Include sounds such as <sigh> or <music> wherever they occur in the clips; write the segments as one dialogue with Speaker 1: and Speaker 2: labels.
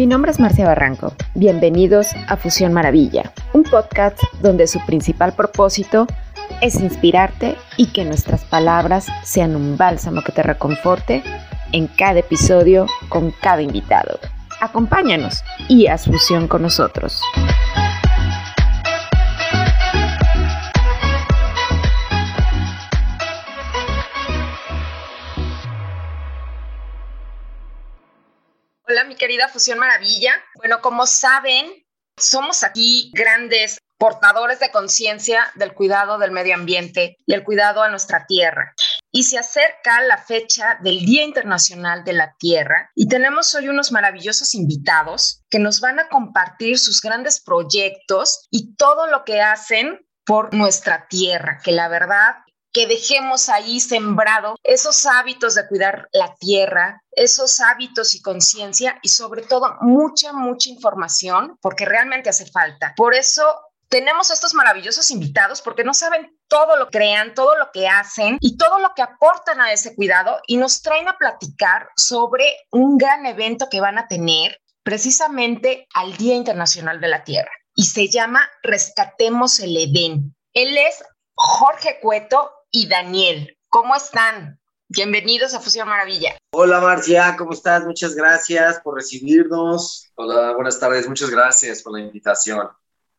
Speaker 1: Mi nombre es Marcia Barranco. Bienvenidos a Fusión Maravilla, un podcast donde su principal propósito es inspirarte y que nuestras palabras sean un bálsamo que te reconforte en cada episodio con cada invitado. Acompáñanos y haz fusión con nosotros. Fusión Maravilla. Bueno, como saben, somos aquí grandes portadores de conciencia del cuidado del medio ambiente y el cuidado a nuestra tierra. Y se acerca la fecha del Día Internacional de la Tierra y tenemos hoy unos maravillosos invitados que nos van a compartir sus grandes proyectos y todo lo que hacen por nuestra tierra, que la verdad que dejemos ahí sembrado esos hábitos de cuidar la tierra, esos hábitos y conciencia y sobre todo mucha, mucha información, porque realmente hace falta. Por eso tenemos estos maravillosos invitados, porque no saben todo lo que crean, todo lo que hacen y todo lo que aportan a ese cuidado y nos traen a platicar sobre un gran evento que van a tener precisamente al Día Internacional de la Tierra y se llama Rescatemos el Edén. Él es Jorge Cueto, y Daniel. ¿Cómo están? Bienvenidos a Fusión Maravilla.
Speaker 2: Hola Marcia, ¿cómo estás? Muchas gracias por recibirnos.
Speaker 3: Hola, buenas tardes, muchas gracias por la invitación.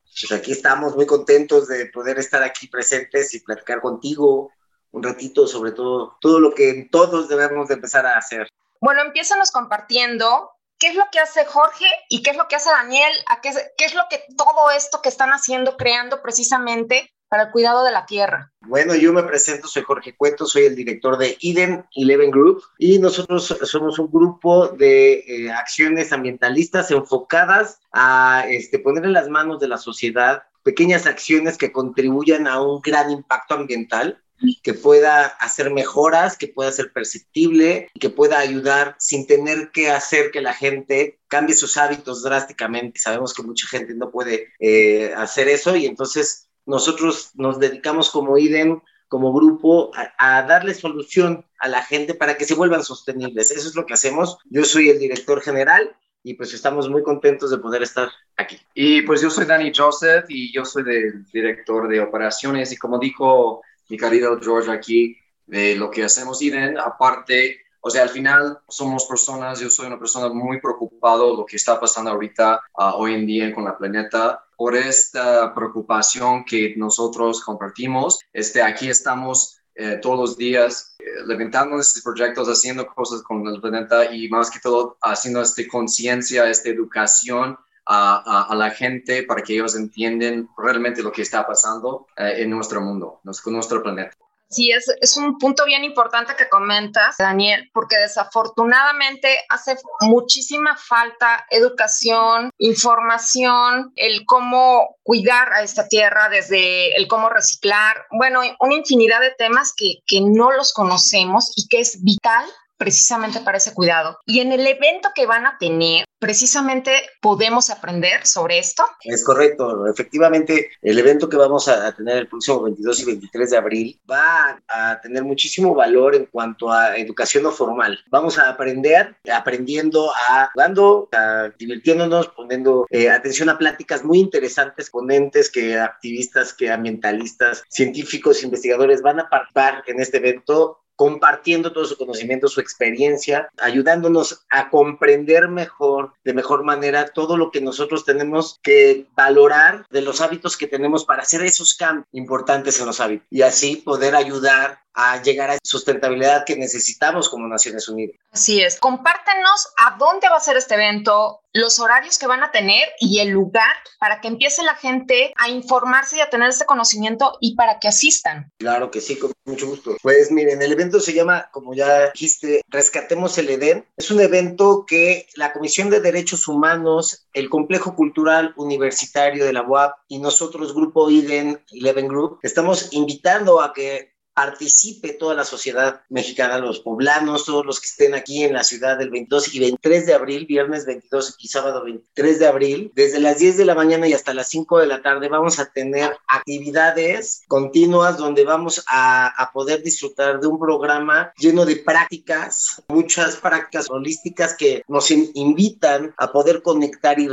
Speaker 2: Pues aquí estamos muy contentos de poder estar aquí presentes y platicar contigo un ratito sobre todo, todo lo que todos debemos de empezar a hacer.
Speaker 1: Bueno, empiezanos compartiendo qué es lo que hace Jorge y qué es lo que hace Daniel, a qué, qué es lo que todo esto que están haciendo, creando precisamente para el cuidado de la tierra?
Speaker 2: Bueno, yo me presento, soy Jorge Cueto, soy el director de Eden Eleven Group y nosotros somos un grupo de eh, acciones ambientalistas enfocadas a este, poner en las manos de la sociedad pequeñas acciones que contribuyan a un gran impacto ambiental que pueda hacer mejoras, que pueda ser perceptible, que pueda ayudar sin tener que hacer que la gente cambie sus hábitos drásticamente. Sabemos que mucha gente no puede eh, hacer eso y entonces nosotros nos dedicamos como IDEM, como grupo, a, darle solución a la gente para que se vuelvan sostenibles. Eso es lo que hacemos. Yo soy el director general y pues estamos muy contentos de poder estar aquí.
Speaker 3: Y pues yo soy Danny Joseph y yo soy el director de operaciones y como dijo mi querido George aquí, de lo que hacemos IDEN, aparte o sea, al final somos personas, yo soy una persona muy preocupado lo que está pasando ahorita, uh, hoy en día con la planeta. Por esta preocupación que nosotros compartimos, este, aquí estamos eh, todos los días eh, levantando estos proyectos, haciendo cosas con el planeta y más que todo haciendo esta conciencia, esta educación a, la gente para que ellos entiendan realmente lo que está pasando eh, en nuestro mundo, en nuestro planeta.
Speaker 1: Sí, es, es un punto bien importante que comentas, Daniel, porque desafortunadamente hace muchísima falta educación, información, el cómo cuidar a esta tierra, desde el cómo reciclar, bueno, una infinidad de temas que, que no los conocemos y que es vital precisamente para ese cuidado. Y en el evento que van a tener, precisamente podemos aprender sobre esto.
Speaker 2: Es correcto, efectivamente, el evento que vamos a tener el próximo 22 y 23 de abril va a tener muchísimo valor en cuanto a educación no formal. Vamos a aprender, aprendiendo a jugando, a divirtiéndonos, poniendo eh, atención a pláticas muy interesantes, ponentes que activistas, que ambientalistas, científicos, investigadores van a participar en este evento compartiendo todo su conocimiento, su experiencia, ayudándonos a comprender mejor, de mejor manera, todo lo que nosotros tenemos que valorar de los hábitos que tenemos para hacer esos cambios importantes en los hábitos y así poder ayudar a llegar a sustentabilidad que necesitamos como Naciones Unidas.
Speaker 1: Así es. Compártenos a dónde va a ser este evento, los horarios que van a tener y el lugar para que empiece la gente a informarse y a tener este conocimiento y para que asistan.
Speaker 2: Claro que sí, con mucho gusto. Pues miren, el evento se llama, como ya dijiste, Rescatemos el Edén. Es un evento que la Comisión de Derechos Humanos, el Complejo Cultural Universitario de la UAP y nosotros, Grupo IDEN, Eleven Group, estamos invitando a que participe toda la sociedad mexicana, los poblanos, todos los que estén aquí en la ciudad del 22 y 23 de abril, viernes 22 y sábado 23 de abril, desde las 10 de la mañana y hasta las 5 de la tarde vamos a tener actividades continuas donde vamos a, poder disfrutar de un programa lleno de prácticas, muchas prácticas holísticas que nos invitan a poder conectar y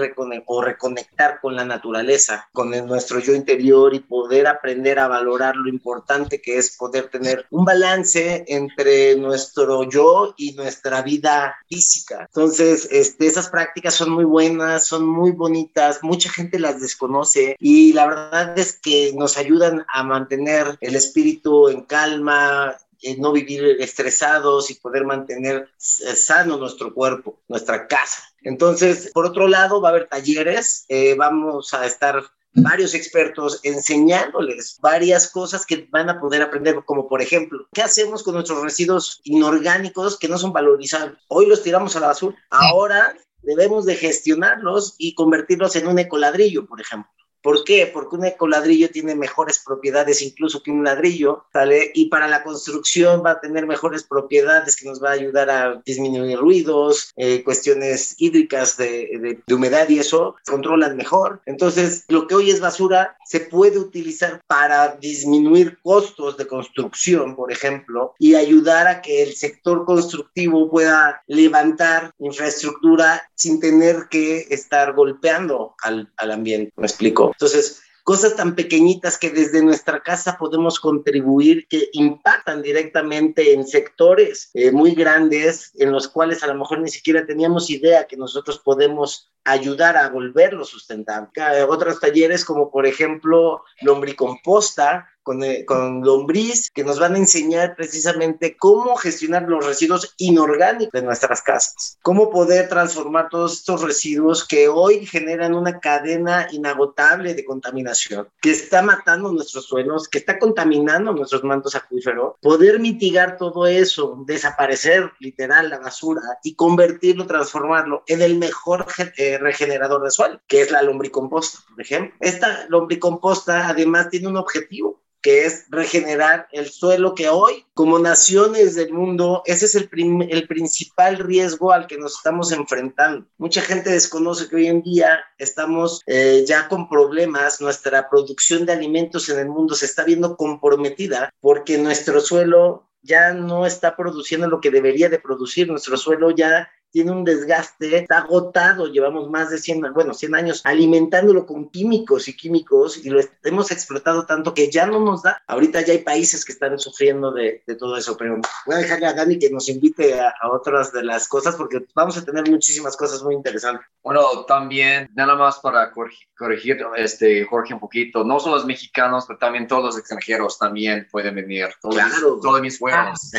Speaker 2: o reconectar con la naturaleza, con el, nuestro yo interior y poder aprender a valorar lo importante que es tener un balance entre nuestro yo y nuestra vida física. Entonces, este, esas prácticas son muy buenas, son muy bonitas, mucha gente las desconoce y la verdad es que nos ayudan a mantener el espíritu en calma, no vivir estresados y poder mantener sano nuestro cuerpo, nuestra casa. Entonces, por otro lado, va a haber talleres, eh, vamos a estar varios expertos enseñándoles varias cosas que van a poder aprender, como por ejemplo, ¿qué hacemos con nuestros residuos inorgánicos que no son valorizables? Hoy los tiramos a la basura, ahora debemos de gestionarlos y convertirlos en un ecoladrillo, por ejemplo. ¿Por qué? Porque un ecoladrillo tiene mejores propiedades incluso que un ladrillo, ¿sale? Y para la construcción va a tener mejores propiedades que nos va a ayudar a disminuir ruidos, eh, cuestiones hídricas de, humedad y eso, controlan mejor. Entonces, lo que hoy es basura se puede utilizar para disminuir costos de construcción, por ejemplo, y ayudar a que el sector constructivo pueda levantar infraestructura sin tener que estar golpeando al, al ambiente. ¿Me explico? Entonces, cosas tan pequeñitas que desde nuestra casa podemos contribuir, que impactan directamente en sectores eh, muy grandes en los cuales a lo mejor ni siquiera teníamos idea que nosotros podemos ayudar a volverlo sustentable. Otros talleres como por ejemplo lombricomposta, eh, con, lombriz, que nos van a enseñar precisamente cómo gestionar los residuos inorgánicos de nuestras casas, cómo poder transformar todos estos residuos que hoy generan una cadena inagotable de contaminación, que está matando nuestros suelos, que está contaminando nuestros mantos acuíferos, poder mitigar todo eso, desaparecer literal la basura y convertirlo, transformarlo en el mejor eh, regenerador de suelo, que es la lombricomposta, por ejemplo. Esta lombricomposta además tiene un objetivo que es regenerar el suelo que hoy, como naciones del mundo, ese es el, el principal riesgo al que nos estamos enfrentando. Mucha gente desconoce que hoy en día estamos eh, ya con problemas, nuestra producción de alimentos en el mundo se está viendo comprometida porque nuestro suelo ya no está produciendo lo que debería de producir, nuestro suelo ya tiene un desgaste, está agotado, llevamos más de 100, bueno, 100 años alimentándolo con químicos y químicos y lo hemos explotado tanto que ya no nos da. Ahorita ya hay países que están sufriendo de, de todo eso, pero voy a dejarle a Dani que nos invite a, a, otras de las cosas porque vamos a tener muchísimas cosas muy interesantes.
Speaker 3: Bueno, también, nada más para corregir, corregir este, Jorge un poquito, no solo los mexicanos, pero también todos los extranjeros también pueden venir. Todos,
Speaker 2: claro.
Speaker 3: Todos mis juegos.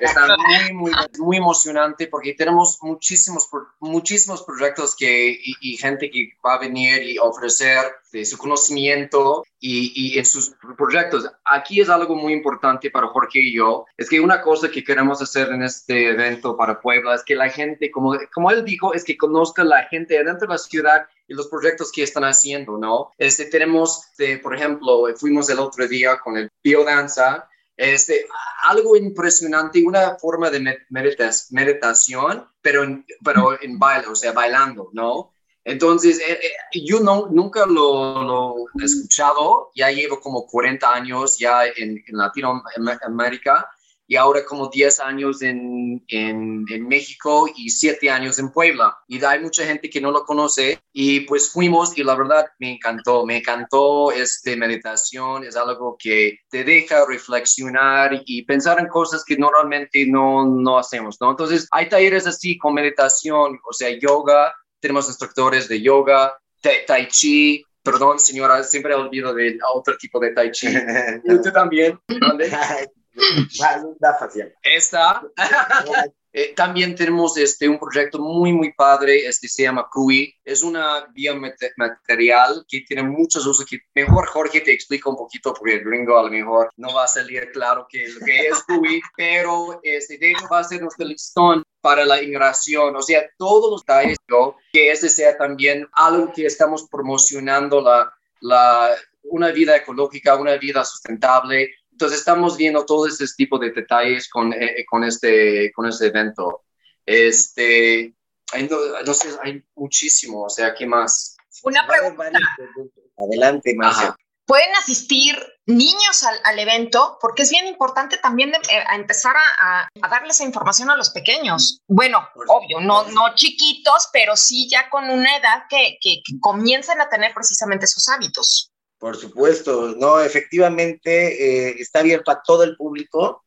Speaker 3: Está muy, muy, muy emocionante porque tenemos muchísimos, muchísimos proyectos que, y, gente que va a venir y ofrecer de su conocimiento y, en sus proyectos. Aquí es algo muy importante para Jorge y yo, es que una cosa que queremos hacer en este evento para Puebla es que la gente, como, como él dijo, es que conozca la gente dentro de la ciudad y los proyectos que están haciendo, ¿no? Este, tenemos, por ejemplo, fuimos el otro día con el biodanza, este, algo impresionante, una forma de meditación, pero en, pero en baile, o sea, bailando, ¿no? Entonces, eh, eh, yo no, nunca lo, he escuchado, ya llevo como 40 años ya en, en Latinoamérica y ahora como 10 años en, en, en, México y 7 años en Puebla. Y hay mucha gente que no lo conoce y pues fuimos y la verdad me encantó, me encantó este meditación, es algo que te deja reflexionar y pensar en cosas que normalmente no, no hacemos, ¿no? Entonces hay talleres así con meditación, o sea, yoga, tenemos instructores de yoga, tai chi, Perdón, señora, siempre olvido de otro tipo de tai chi. <laughs> ¿Usted también? <laughs> Esta. <laughs> Eh, también tenemos este, un proyecto muy, muy padre, este se llama CUI. Es una biomaterial que tiene muchos usos. Que mejor Jorge te explica un poquito, porque el gringo a lo mejor no va a salir claro qué lo que es CUI, <laughs> pero este, de hecho va a ser nuestro listón para la inmigración, o sea, todos los detalles, que este sea también algo que estamos promocionando la, la, una vida ecológica, una vida sustentable, Entonces estamos viendo todo este tipo de detalles con, eh, con, este, con este evento. Este, sé, hay muchísimo, o sea, ¿qué más?
Speaker 1: Una pregunta.
Speaker 2: Adelante, Marcia.
Speaker 1: Pueden asistir niños al, evento porque es bien importante también eh, empezar a, a, darle esa información a los pequeños. Bueno, obvio, no, no chiquitos, pero sí ya con una edad que, que, que comiencen a tener precisamente esos hábitos.
Speaker 2: Por supuesto, no, efectivamente eh, está abierto a todo el público.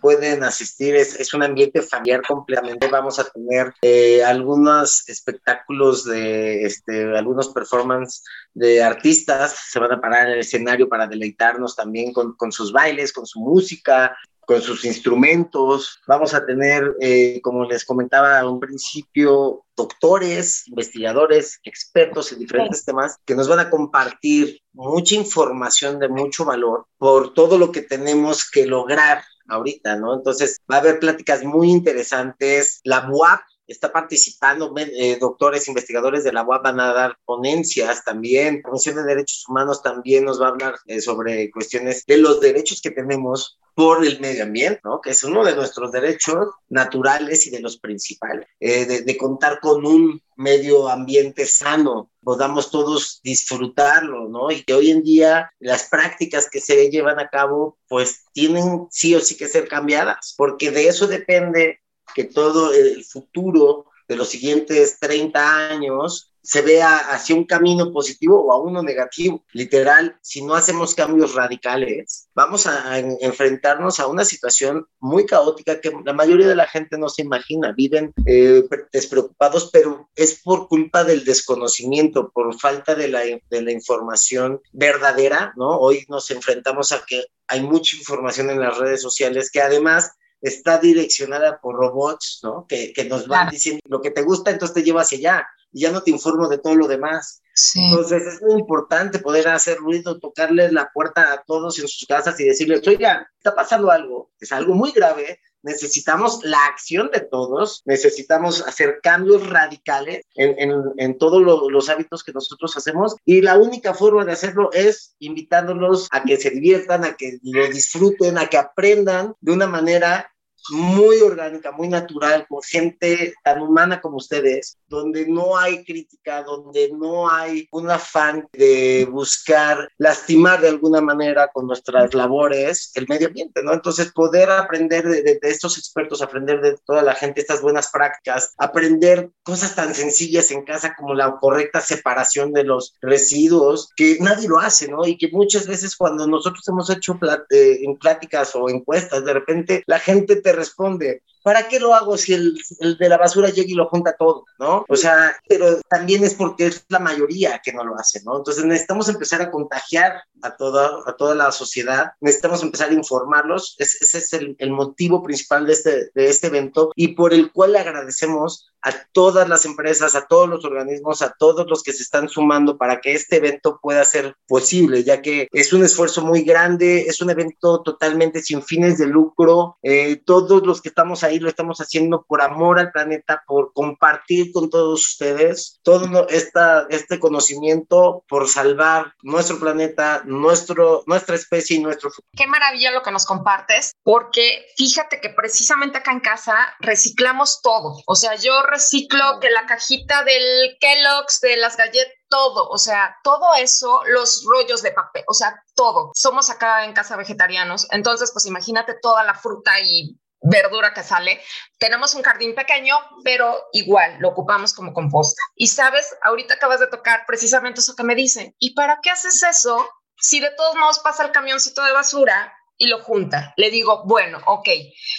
Speaker 2: pueden asistir, es, un ambiente familiar completamente. Vamos a tener eh, algunos espectáculos de este, algunos performances de artistas, se van a parar en el escenario para deleitarnos también con, con sus bailes, con su música con sus instrumentos. Vamos a tener, eh, como les comentaba a un principio, doctores, investigadores, expertos en diferentes temas que nos van a compartir mucha información de mucho valor por todo lo que tenemos que lograr ahorita, ¿no? Entonces, va a haber pláticas muy interesantes. La BUAP está participando, eh, doctores, investigadores de la UAP van a dar ponencias también, la Comisión de Derechos Humanos también nos va a hablar eh, sobre cuestiones de los derechos que tenemos por el medio ambiente, ¿no? que es uno de nuestros derechos naturales y de los principales, eh, de, de, contar con un medio ambiente sano, podamos todos disfrutarlo, ¿no? Y que hoy en día las prácticas que se llevan a cabo, pues tienen sí o sí que ser cambiadas, porque de eso depende que todo el futuro de los siguientes 30 años se vea hacia un camino positivo o a uno negativo. Literal, si no hacemos cambios radicales, vamos a enfrentarnos a una situación muy caótica que la mayoría de la gente no se imagina. Viven eh, despreocupados, pero es por culpa del desconocimiento, por falta de la, de la información verdadera, ¿no? Hoy nos enfrentamos a que hay mucha información en las redes sociales que además está direccionada por robots, ¿no? Que, que nos van diciendo lo que te gusta, entonces te lleva hacia allá y ya no te informo de todo lo demás. Entonces es muy importante poder hacer ruido, tocarle la puerta a todos en sus casas y decirles, oiga, está pasando algo, es algo muy grave, necesitamos la acción de todos, necesitamos hacer cambios radicales en, en, en todos los hábitos que nosotros hacemos y la única forma de hacerlo es invitándolos a que se diviertan, a que lo disfruten, a que aprendan de una manera muy orgánica, muy natural, con gente tan humana como ustedes, donde no hay crítica, donde no hay un afán de buscar lastimar de alguna manera con nuestras labores el medio ambiente, ¿no? Entonces, poder aprender de, estos expertos, aprender de toda la gente estas buenas prácticas, aprender cosas tan sencillas en casa como la correcta separación de los residuos, que nadie lo hace, ¿no? Y que muchas veces cuando nosotros hemos hecho eh, en pláticas o encuestas, de repente la gente te responde, ¿para qué lo hago si el, de la basura llega y lo junta todo, ¿no? O sea, pero también es porque es la mayoría que no lo hace, ¿no? Entonces necesitamos empezar a contagiar a toda, a toda la sociedad, necesitamos empezar a informarlos, ese es el, el motivo principal de este, de este evento y por el cual le agradecemos a todas las empresas, a todos los organismos, a todos los que se están sumando para que este evento pueda ser posible, ya que es un esfuerzo muy grande, es un evento totalmente sin fines de lucro, eh, todos los que estamos ahí lo estamos haciendo por amor al planeta, por compartir con todos ustedes todo esta, este conocimiento, por salvar nuestro planeta, nuestro, nuestra especie y nuestro futuro.
Speaker 1: Qué maravilla lo que nos compartes, porque fíjate que precisamente acá en casa reciclamos todo, o sea, yo reciclo que la cajita del Kellogg's, de las galletas, todo, o sea, todo eso, los rollos de papel, o sea, todo. Somos acá en casa vegetarianos, entonces pues imagínate toda la fruta y verdura que sale. Tenemos un jardín pequeño, pero igual lo ocupamos como composta. Y sabes, ahorita acabas de tocar precisamente eso que me dicen. ¿Y para qué haces eso si de todos modos pasa el camioncito de basura y lo junta? Le digo, bueno, ok,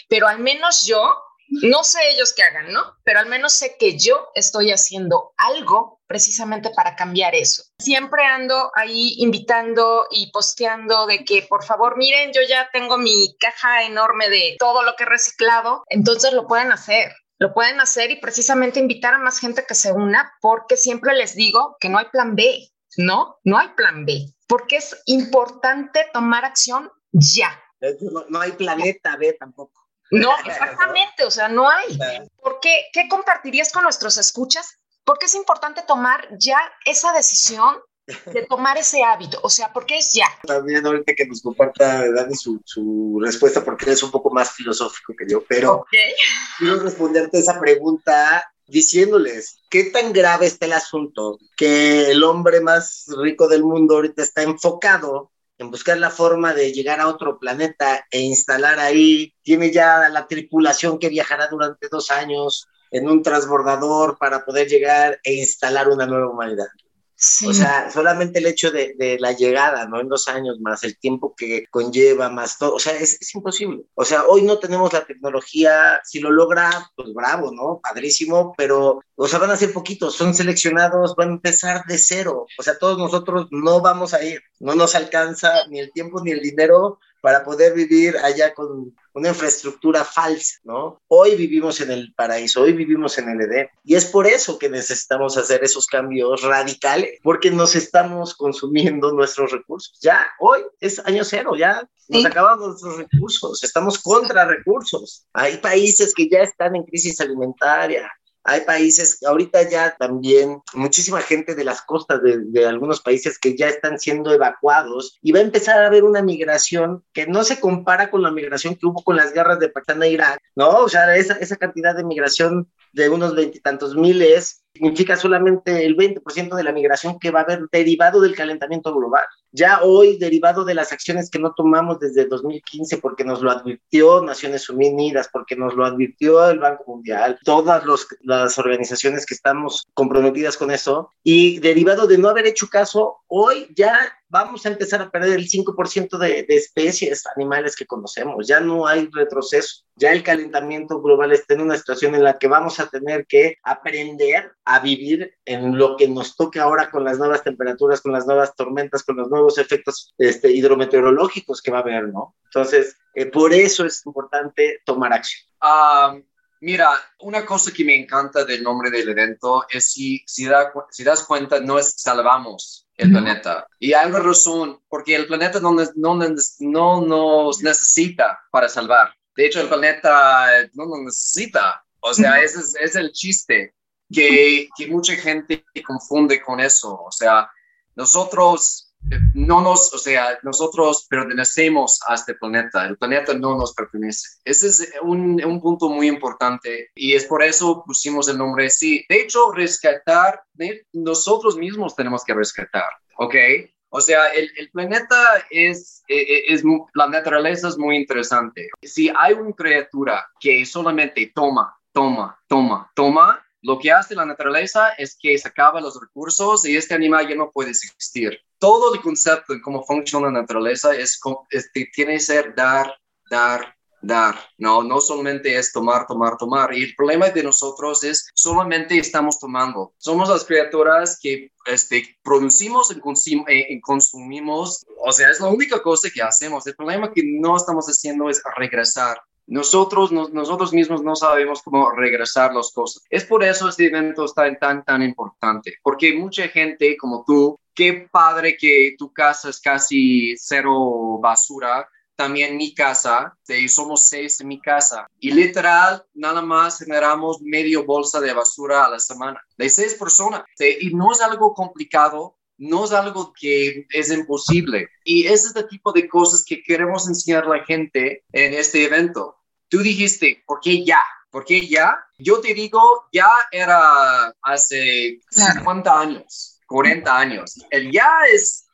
Speaker 1: pero al menos yo no sé ellos qué hagan, ¿no? Pero al menos sé que yo estoy haciendo algo precisamente para cambiar eso. Siempre ando ahí invitando y posteando de que por favor miren, yo ya tengo mi caja enorme de todo lo que he reciclado, entonces lo pueden hacer. Lo pueden hacer y precisamente invitar a más gente que se una porque siempre les digo que no hay plan B, ¿no? No hay plan B, porque es importante tomar acción ya.
Speaker 2: no hay planeta B tampoco.
Speaker 1: No, exactamente, o sea, no hay. ¿Por qué? ¿Qué compartirías con nuestros escuchas? Porque es importante tomar ya esa decisión de tomar ese hábito? O sea, ¿por qué es ya?
Speaker 2: También ahorita que nos comparta Dani su, su respuesta, porque es un poco más filosófico que yo, pero quiero responderte esa pregunta diciéndoles qué tan grave está el asunto que el hombre más rico del mundo ahorita está enfocado en buscar la forma de llegar a otro planeta e instalar ahí, tiene ya la tripulación que viajará durante dos años en un transbordador para poder llegar e instalar una nueva humanidad. O sea, solamente el hecho de, la llegada, ¿no? En dos años más, el tiempo que conlleva, más todo, o sea, es, es, imposible. O sea, hoy no tenemos la tecnología, si lo logra, pues bravo, ¿no? Padrísimo, pero, o sea, van a ser poquitos, son seleccionados, van a empezar de cero. O sea, todos nosotros no vamos a ir, no nos alcanza ni el tiempo ni el dinero para poder vivir allá con una infraestructura falsa, ¿no? Hoy vivimos en el paraíso, hoy vivimos en el Edén. Y es por eso que necesitamos hacer esos cambios radicales, porque nos estamos consumiendo nuestros recursos. Ya hoy es año cero, ya nos acabamos nuestros recursos, estamos contra recursos. Hay países que ya están en crisis alimentaria, hay países, ahorita ya también, muchísima gente de las costas de, algunos países que ya están siendo evacuados y va a empezar a haber una migración que no se compara con la migración que hubo con las guerras de Pakistán e Irak, ¿no? O sea, esa, esa cantidad de migración de unos veintitantos miles significa solamente el 20% de la migración que va a haber derivado del calentamiento global. Ya hoy, derivado de las acciones que no tomamos desde 2015, porque nos lo advirtió Naciones Unidas, porque nos lo advirtió el Banco Mundial, todas las organizaciones que estamos comprometidas con eso, y derivado de no haber hecho caso, hoy ya vamos a empezar a perder el 5% de, de, especies animales que conocemos. Ya no hay retroceso. Ya el calentamiento global está en una situación en la que vamos a tener que aprender a vivir en lo que nos toque ahora con las nuevas temperaturas, con las nuevas tormentas, con los nuevos efectos este, hidrometeorológicos que va a haber, ¿no? Entonces, eh, por eso es importante tomar acción.
Speaker 3: Um, mira, una cosa que me encanta del nombre del evento es si, si, da, si das cuenta, no es salvamos el planeta. Y hay una razón, porque el planeta no, no, no nos necesita para salvar. De hecho, el planeta no nos necesita. O sea, ese es, es el chiste que, que mucha gente confunde con eso. O sea, nosotros eh, no nos, o sea, nosotros pertenecemos a este planeta, el planeta no nos pertenece. Ese es un, un, punto muy importante y es por eso pusimos el nombre así. De hecho, rescatar, nosotros mismos tenemos que rescatar, ¿ok? O sea, el, el planeta es, eh, eh, es, la naturaleza es muy interesante. Si hay una criatura que solamente toma, toma, toma, toma, lo que hace la naturaleza es que se acaban los recursos y este animal ya no puede existir. Todo el concepto de cómo funciona la naturaleza es, es tiene que ser dar, dar, dar. No, no solamente es tomar, tomar, tomar. Y el problema de nosotros es solamente estamos tomando. Somos las criaturas que este, producimos y eh, consumimos. O sea, es la única cosa que hacemos. El problema que no estamos haciendo es regresar nosotros, nosotros mismos no sabemos cómo regresar las cosas. Es por eso este evento está tan, tan importante, porque mucha gente como tú, qué padre que tu casa es casi cero basura, también mi casa, somos seis en mi casa y literal nada más generamos medio bolsa de basura a la semana, de seis personas. Y no es algo complicado, no es algo que es imposible. Y ese es el tipo de cosas que queremos enseñar a la gente en este evento. Tú dijiste, ¿por qué ya? ¿Por qué ya? Yo te digo, ya era hace 50 años, 40 años. El ya es,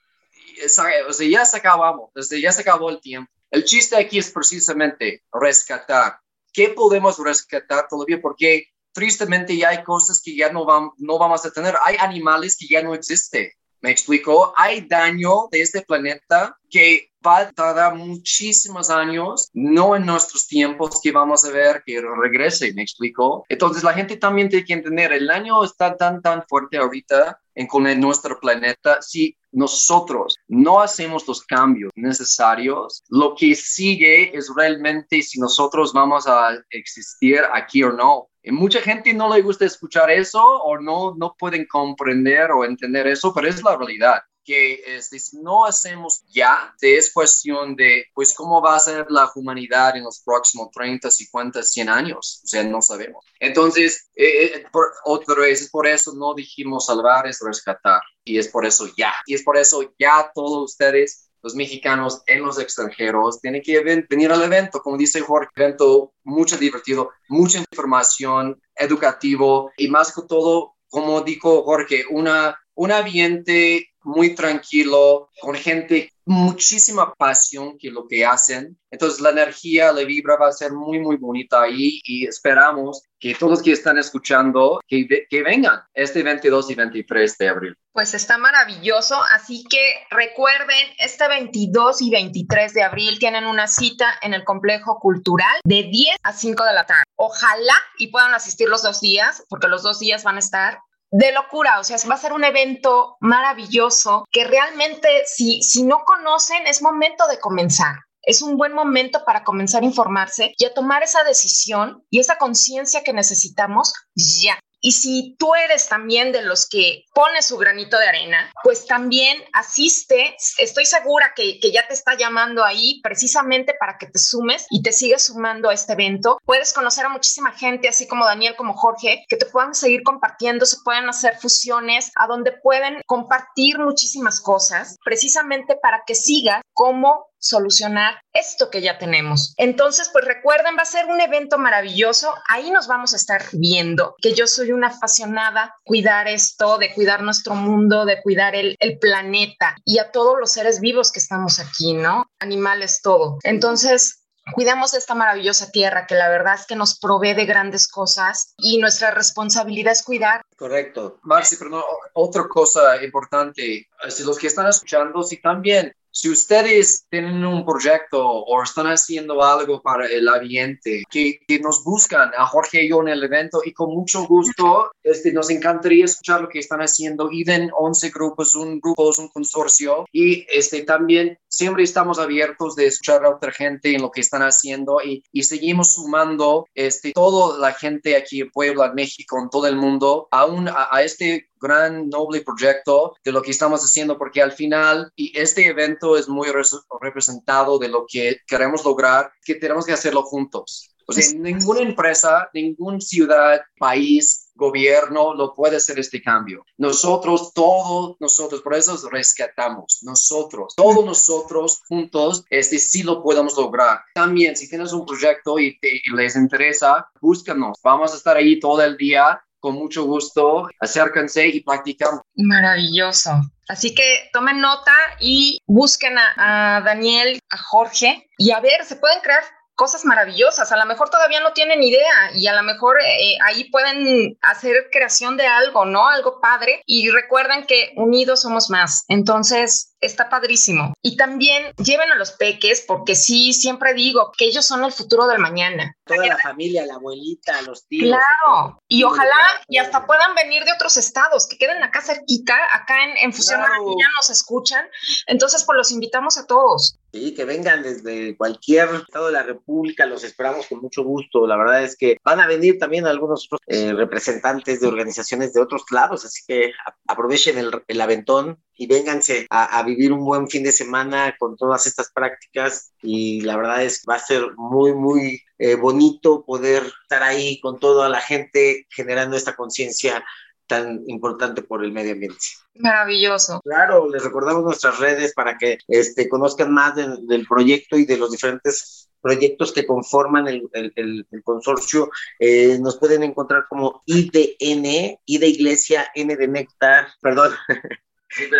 Speaker 3: o sea, ya se acabamos, ya se acabó el tiempo. El chiste aquí es precisamente rescatar. ¿Qué podemos rescatar todavía? Porque tristemente ya hay cosas que ya no, no vamos a tener. Hay animales que ya no existen. ¿Me explico? Hay daño de este planeta que va a tardar muchísimos años, no en nuestros tiempos que vamos a ver que regrese, ¿me explico? Entonces la gente también tiene que entender, el año está tan, tan fuerte ahorita en con nuestro planeta, si nosotros no hacemos los cambios necesarios, lo que sigue es realmente si nosotros vamos a existir aquí o no. Mucha gente no le gusta escuchar eso o no, no pueden comprender o entender eso, pero es la realidad. que este, si no hacemos ya, es cuestión de, pues, cómo va a ser la humanidad en los próximos 30, 50, 100 años. O sea, no sabemos. Entonces, eh, eh, por, otra vez, por eso no dijimos salvar, es rescatar. Y es por eso ya. Y es por eso ya todos ustedes los mexicanos en los extranjeros tienen que venir al evento, como dice Jorge, evento mucho divertido, mucha información, educativo y más que todo, como dijo Jorge, una, un ambiente muy tranquilo, con gente muchísima pasión que lo que hacen. Entonces la energía, la vibra va a ser muy, muy bonita ahí y esperamos que todos que están escuchando, que, que vengan este 22 y 23 de abril.
Speaker 1: Pues está maravilloso, así que recuerden, este 22 y 23 de abril tienen una cita en el complejo cultural de 10 a 5 de la tarde. Ojalá y puedan asistir los dos días, porque los dos días van a estar de locura, o sea, va a ser un evento maravilloso que realmente si, si no conocen es momento de comenzar. Es un buen momento para comenzar a informarse y a tomar esa decisión y esa conciencia que necesitamos ya. Y si tú eres también de los que pone su granito de arena, pues también asiste. Estoy segura que, que, ya te está llamando ahí precisamente para que te sumes y te sigas sumando a este evento. Puedes conocer a muchísima gente, así como Daniel, como Jorge, que te puedan seguir compartiendo, se pueden hacer fusiones, a donde pueden compartir muchísimas cosas, precisamente para que sigas como solucionar esto que ya tenemos. Entonces, pues recuerden, va a ser un evento maravilloso. Ahí nos vamos a estar viendo, que yo soy una apasionada cuidar esto, de cuidar nuestro mundo, de cuidar el, el planeta y a todos los seres vivos que estamos aquí, ¿no? Animales, todo. Entonces, cuidamos de esta maravillosa tierra que la verdad es que nos provee de grandes cosas y nuestra responsabilidad es cuidar.
Speaker 3: Correcto. Marci, pero no, otra cosa importante, si los que están escuchando, si también si ustedes tienen un proyecto o están haciendo algo para el ambiente, que, que, nos buscan a Jorge y yo en el evento y con mucho gusto este, nos encantaría escuchar lo que están haciendo. Y den 11 grupos, un grupo un consorcio y este, también siempre estamos abiertos de escuchar a otra gente en lo que están haciendo y, y seguimos sumando este, toda la gente aquí en Puebla, en México, en todo el mundo, a, un, a, a este gran noble proyecto de lo que estamos haciendo porque al final y este evento es muy representado de lo que queremos lograr que tenemos que hacerlo juntos. O sea ninguna empresa ninguna ciudad país gobierno lo puede hacer este cambio. Nosotros todos nosotros por eso rescatamos nosotros todos nosotros juntos este sí lo podemos lograr. También si tienes un proyecto y, te, y les interesa búscanos. Vamos a estar ahí todo el día con mucho gusto, acérquense y practicamos.
Speaker 1: Maravilloso. Así que tomen nota y busquen a, a, Daniel, a Jorge y a ver, se pueden crear cosas maravillosas. A lo mejor todavía no tienen idea y a lo mejor eh, ahí pueden hacer creación de algo, ¿no? Algo padre. Y recuerden que unidos somos más. Entonces, está padrísimo. Y también lleven a los peques, porque sí, siempre digo que ellos son el futuro del mañana.
Speaker 2: Toda la familia, la abuelita, los tíos.
Speaker 1: Claro, y ojalá y hasta puedan venir de otros estados, que queden acá cerquita, acá en, en Fusión claro. Maravilla nos escuchan. Entonces, pues los invitamos a todos.
Speaker 2: Sí, que vengan desde cualquier estado de la República, los esperamos con mucho gusto. La verdad es que van a venir también algunos eh, representantes de organizaciones de otros lados, así que aprovechen el, el aventón y vénganse a, a, vivir un buen fin de semana con todas estas prácticas y la verdad es que va a ser muy, muy eh, bonito poder estar ahí con toda la gente generando esta conciencia tan importante por el medio ambiente.
Speaker 1: Maravilloso.
Speaker 2: Claro, les recordamos nuestras redes para que este, conozcan más de, del proyecto y de los diferentes proyectos que conforman el, el, el, el consorcio. Eh, nos pueden encontrar como IDN, I de Iglesia, N de Néctar, perdón. <laughs>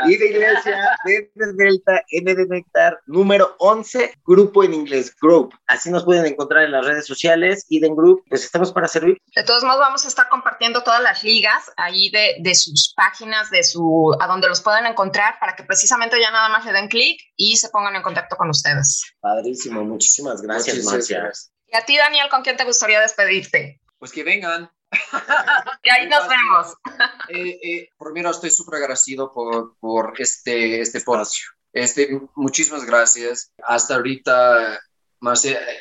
Speaker 2: Y de Iglesia, D de Delta, N de Néctar, número 11, grupo en inglés, Group. Así nos pueden encontrar en las redes sociales, Iden Group, pues estamos para servir.
Speaker 1: De todos modos, vamos a estar compartiendo todas las ligas ahí de, de sus páginas, de su, a donde los puedan encontrar, para que precisamente ya nada más le den clic y se pongan en contacto con ustedes.
Speaker 2: Padrísimo, muchísimas gracias, Marcia.
Speaker 1: Y a ti, Daniel, ¿con quién te gustaría despedirte?
Speaker 3: Pues que vengan. <laughs>
Speaker 1: y ahí nos vemos. <laughs>
Speaker 3: Eh, eh, primero estoy súper agradecido por, por este, este espacio. Este, muchísimas gracias. Hasta ahorita, Marcia, eh,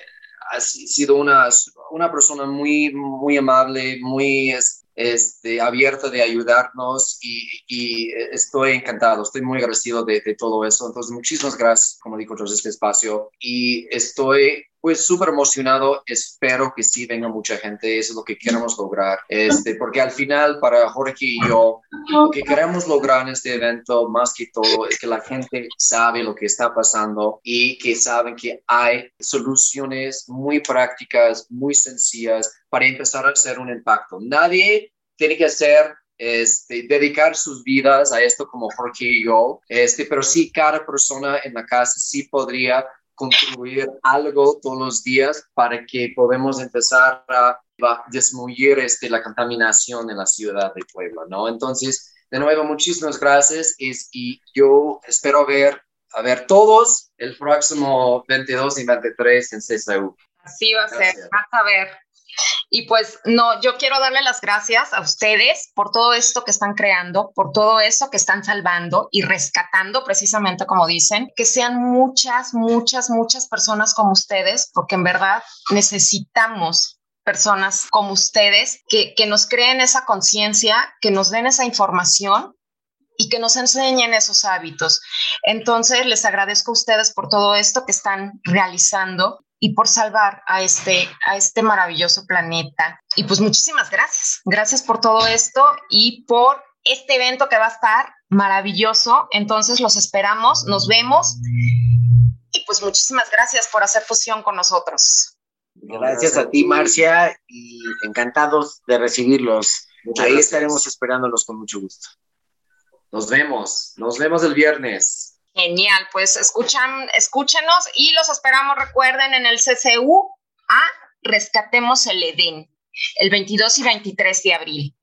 Speaker 3: ha sido una, una persona muy, muy amable, muy este, abierta de ayudarnos y, estoy encantado, estoy muy agradecido de, todo eso. Entonces, muchísimas gracias, como dijo José, este espacio y estoy pues súper emocionado, espero que sí venga mucha gente, eso es lo que queremos lograr, este, porque al final para Jorge y yo, lo que queremos lograr en este evento más que todo es que la gente sabe lo que está pasando y que saben que hay soluciones muy prácticas, muy sencillas para empezar a hacer un impacto. Nadie tiene que hacer este, dedicar sus vidas a esto como Jorge y yo, este, pero sí cada persona en la casa sí podría contribuir algo todos los días para que podamos empezar a, disminuir este, la contaminación en la ciudad de Puebla, ¿no? Entonces, de nuevo, muchísimas gracias y yo espero ver, a ver todos el próximo 22 y 23 en CSU.
Speaker 1: Así va a ser, vas a ver. Y pues no, yo quiero darle las gracias a ustedes por todo esto que están creando, por todo eso que están salvando y rescatando, precisamente como dicen, que sean muchas, muchas, muchas personas como ustedes, porque en verdad necesitamos personas como ustedes que, que nos creen esa conciencia, que nos den esa información y que nos enseñen esos hábitos. Entonces, les agradezco a ustedes por todo esto que están realizando y por salvar a este, a este maravilloso planeta. Y pues muchísimas gracias. Gracias por todo esto y por este evento que va a estar maravilloso. Entonces los esperamos, nos vemos. Y pues muchísimas gracias por hacer fusión con nosotros.
Speaker 2: Gracias a ti, Marcia, y encantados de recibirlos. Ahí estaremos esperándolos con mucho gusto.
Speaker 3: Nos vemos, nos vemos el viernes.
Speaker 1: Genial, pues escuchan, escúchenos y los esperamos, recuerden, en el CCU a Rescatemos el Edén, el 22 y 23 de abril.